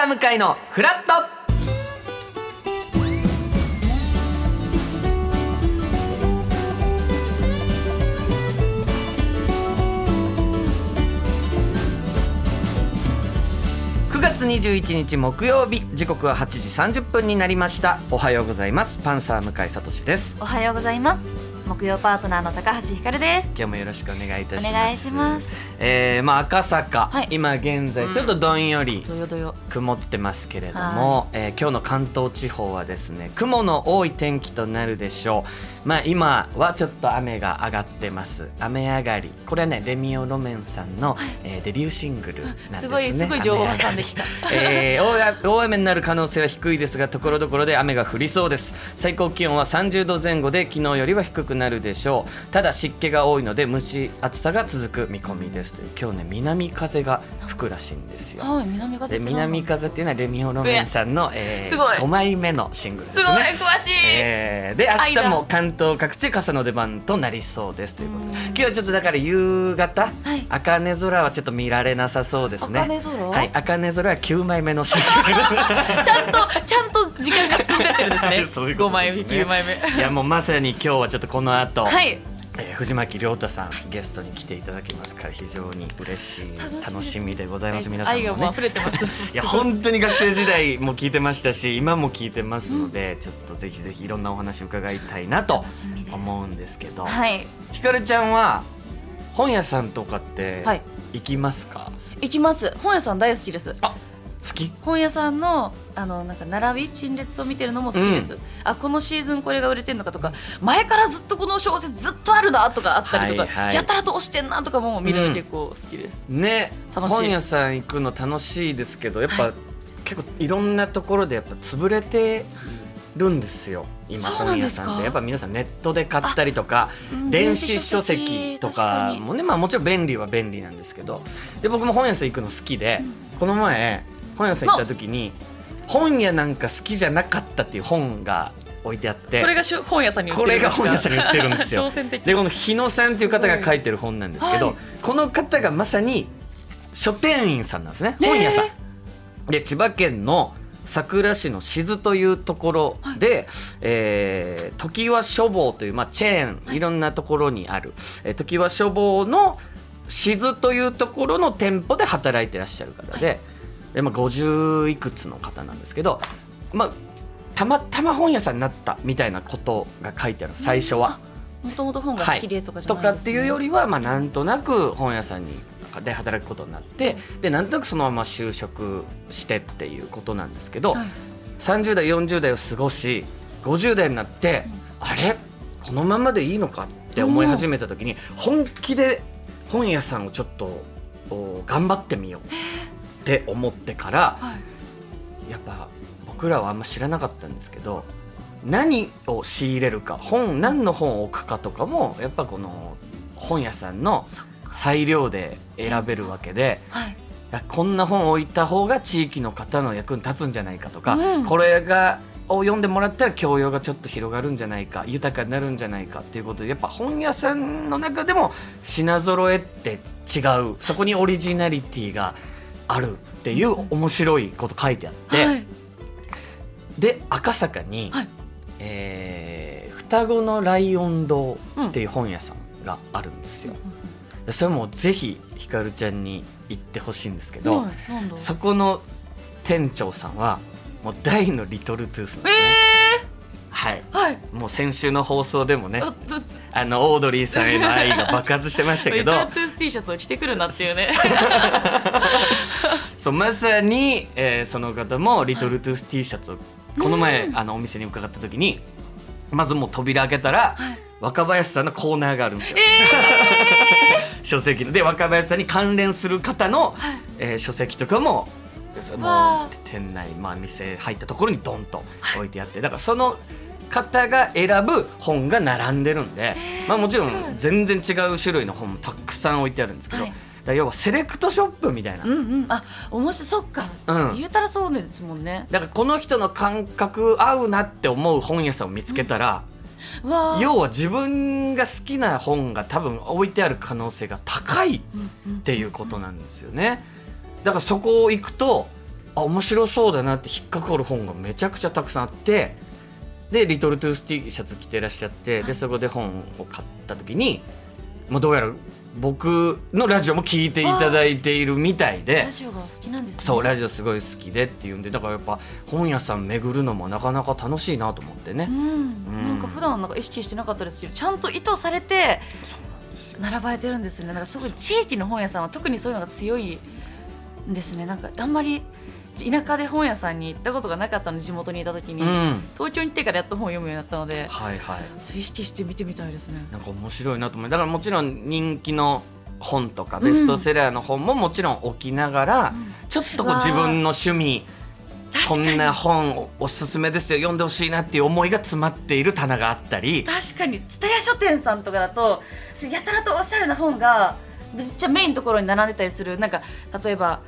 サー向かいのフラット。9月21日木曜日時刻は8時30分になりました。おはようございます。パンサー向井聡です。おはようございます。木曜パートナーの高橋ひかるです。今日もよろしくお願いいたします。お願いします。えー、まあ赤坂、はい。今現在ちょっとどんより曇ってますけれども、えー今日の関東地方はですね雲の多い天気となるでしょう。まあ今はちょっと雨が上がってます。雨上がり。これはねレミオロメンさんの、えーデビューシングルなんですね。すごいすごい情報挟んできた。えー大雨大雨になる可能性は低いですがところどころで雨が降りそうです。最高気温は30度前後で昨日よりは低くなるでしょう。ただ湿気が多いので蒸し暑さが続く見込みですという。今日ね南風が吹くらしいんですよ。はい南風で南風っていうのはレミオロメンさんの、えー、すごい。5枚目のシングルですすごいね。詳しい、えーで明日も関東各地傘の出番となりそうですということで。うん。今日はちょっとだから夕方はい。茜空はちょっと見られなさそうですね。茜空はい茜空は9枚目のシングルちゃんとちゃんと時間が進んでってるんですね。そういうことですね。5枚目9枚目。いやもうまさに今日はちょっとこの後、はい。えー藤巻亮太さんゲストに来ていただきますから非常に嬉しい楽しみでございます。皆さんもね。愛がもう溢れてます。いや 本当に学生時代も聞いてましたし今も聞いてますので、ちょっとぜひぜひいろんなお話伺いたいなと思うんですけど、はい。ひかるちゃんは本屋さんとかってはい。行きますか、行きます。本屋さん大好きです。あ好き？本屋さんのあのなんか並び陳列を見てるのも好きです、あこのシーズンこれが売れてんのかとか前からずっとこの小説ずっとあるなとかあったりとか、はいはい。やたらと押してんなとかも見るうんの結構好きです、ね楽しい。本屋さん行くの楽しいですけどやっぱ、はい。結構いろんなところでやっぱ潰れてるんですよ。今本屋さんって。やっぱ皆さんネットで買ったりとかうん。電子書籍とかもねまあもちろん便利は便利なんですけどで僕も本屋さん行くの好きで、この前本屋さん行った時に本屋なんか好きじゃなかったっていう本が置いてあってこれが本屋さんに売ってこれるんですよ。でこの日野さんっていう方が書いてる本なんですけど、はい。この方がまさに書店員さんなんですね。本屋さん。で千葉県の佐倉市の静というところで、えー常盤書房という、まあ、チェーンい。ろんなところにある、えー常盤書房の静というところの店舗で働いてらっしゃる方で,、でまあ、50いくつの方なんですけど、まあ、たまたま本屋さんになったみたいなことが書いてある最初は。もともと本が好きでとかじゃとないんです、ね。かっていうよりは、まあ、なんとなく本屋さんにで働くことになってでなんとなくそのまま就職してっていうことなんですけど、はい。30代40代を過ごし50代になって、あれ？このままでいいのかって思い始めた時に本気で本屋さんをちょっとお頑張ってみようって思ってからはい。やっぱ僕らはあんま知らなかったんですけど何を仕入れるか本何の本を置くかとかもやっぱこの本屋さんの裁量で選べるわけではい。こんな本を置いた方が地域の方の役に立つんじゃないかとか、うん。これがを読んでもらったら教養がちょっと広がるんじゃないか豊かになるんじゃないかっていうことでやっぱ本屋さんの中でも品揃えって違う。そこにオリジナリティがあるっていう面白いこと書いてあって、はい。で赤坂に、はい。えー双子のライオン堂っていう本屋さんがあるんですよ。でそれもぜひひかるちゃんに行ってほしいんですけど、そこの店長さんはもう大のリトルトゥースなんですね。えはい。ー、はい。もう先週の放送でもねあのオードリーさんへの愛が爆発してましたけど。リトルトゥース T シャツを着てくるなっていうね。そうまさに、えーその方もリトルトゥース T シャツをこの前、あのお店に伺った時にまずもう扉開けたら、はい。若林さんのコーナーがあるんですよ。書籍の。で若林さんに関連する方の、はい。えー書籍とかももわう店内、まあ、店入ったところにドンと置いてあって、だからその方が選ぶ本が並んでるんで、まあ、もちろん全然違う種類の本もたくさん置いてあるんですけど、はい。だ要はセレクトショップみたいな。うんうん。あ面白い。そっか、うん。言うたらそうですもんね。だからこの人の感覚合うなって思う本屋さんを見つけたら、うわー。要は自分が好きな本が多分置いてある可能性が高いっていうことなんですよね。だからそこを行くとあ面白そうだなって引っかかる本がめちゃくちゃたくさんあってでリトルトゥース T シャツ着てらっしゃって、でそこで本を買った時に、まあ、どうやら僕のラジオも聞いていただいているみたいでラ。ジオがお好きなんですね。そうラジオすごい好きでっていうんでだからやっぱ本屋さん巡るのもなかなか楽しいなと思ってね、うん、なんか普段なんか意識してなかったですけどちゃんと意図されて並ばれてるんですよね。なんかすごい地域の本屋さんは特にそういうのが強いんですね。なんかあんまり田舎で本屋さんに行ったことがなかったので地元にいた時に、うん。東京に行ってからやっと本を読むようになったので。はいはい。意識して見てみたいですね。なんか面白いなと思う。だからもちろん人気の本とかベストセラーの本ももちろん置きながら、ちょっとこう自分の趣味こんな本おおすすめですよ読んでほしいなっていう思いが詰まっている棚があったり。確かに。蔦屋書店さんとかだとやたらとおしゃれな本がめっちゃメインのところに並んでたりする。なんか例えば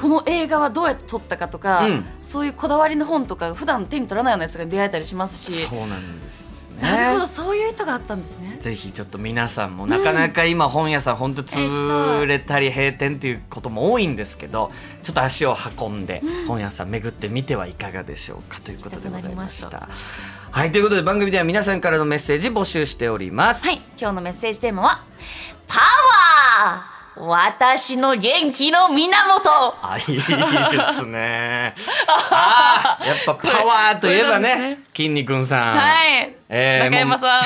この映画はどうやって撮ったかとか、うんそういうこだわりの本とか普段手に取らないようなやつが出会えたりしますし、そうなんですなるほどね。そういう意図があったんですね。ぜひちょっと皆さんもなかなか今本屋さん本当潰れたり閉店っていうことも多いんですけどちょっと足を運んで本屋さん巡ってみてはいかがでしょうかということでございました。はいということで番組では皆さんからのメッセージ募集しております。はい今日のメッセージテーマはパワー私の元気の源。あいいですね。あーやっぱパワーといえばねで筋肉さん。はい、えー中山さ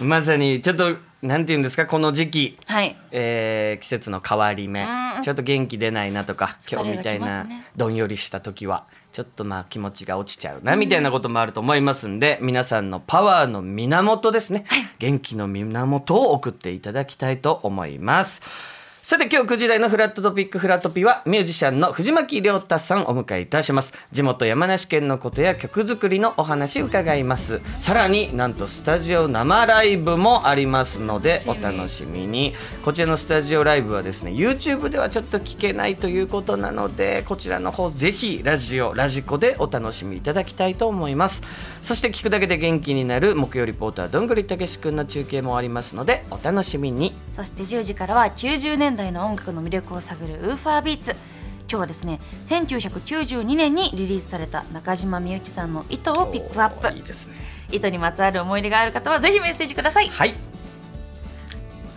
ん。まさにちょっとなんて言うんですかこの時期、はい。えー季節の変わり目。うん。ちょっと元気出ないなとか疲れが今日みたいなどんよりした時はちょっとまあ気持ちが落ちちゃうなみたいなこともあると思いますんで、皆さんのパワーの源ですね、元気の源を送っていただきたいと思います。さて今日9時台のフラットトピックフラトピはミュージシャンの藤巻亮太さんをお迎えいたします地元山梨県のことや曲作りのお話伺います。さらになんとスタジオ生ライブもありますのでお楽しみ楽しみに。こちらのスタジオライブはですね YouTube ではちょっと聞けないということなのでこちらの方ぜひラジオラジコでお楽しみいただきたいと思います。そして聞くだけで元気になる木曜リポーターどんぐりたけし君の中継もありますのでお楽しみに。そして10時からは90年代の音楽の魅力を探るウーファービーツ。今日はですね1992年にリリースされた中島みゆきさんの「糸」をピックアップ。いいですね。糸にまつわる思い出がある方はぜひメッセージください。はい。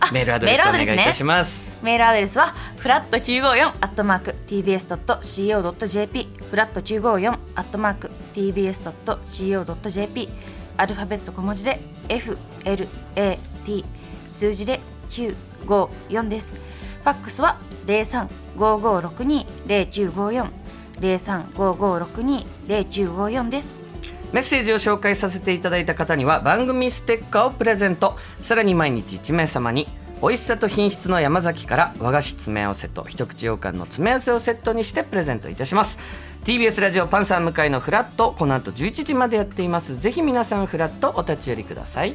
あメールアドレスお願いいたします。メールアドレスはフラット954アットマーク tbs.co.jp フラット954アットマーク tbs.co.jp アルファベット小文字で FLAT 数字で954ですファックスは0355620954 0355620954です。メッセージを紹介させていただいた方には番組ステッカーをプレゼント。さらに毎日1名様に美味しさと品質の山崎から和菓子詰め合わせと一口羊羹の詰め合わせをセットにしてプレゼントいたします。TBS ラジオパンサー向かいのフラットこの後11時までやっています。ぜひ皆さんフラットお立ち寄りください。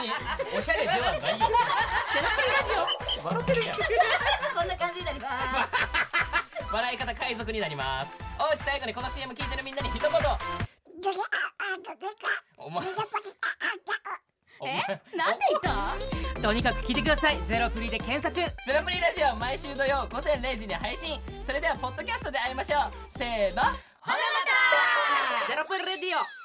に おしゃれではないよ。ゼロプリラジオ笑ってるやん。こん。な感じになります笑い方海賊になりますおうち最後にこの CM 聞いてるみん。なに一言お前お前なん。で言ったとにかく聞いてくださいゼロプリで検索ゼロプリラジオ毎週土曜午前0時に配信それではポッドキャストで会いましょうせーのほなまたゼロプリレディオ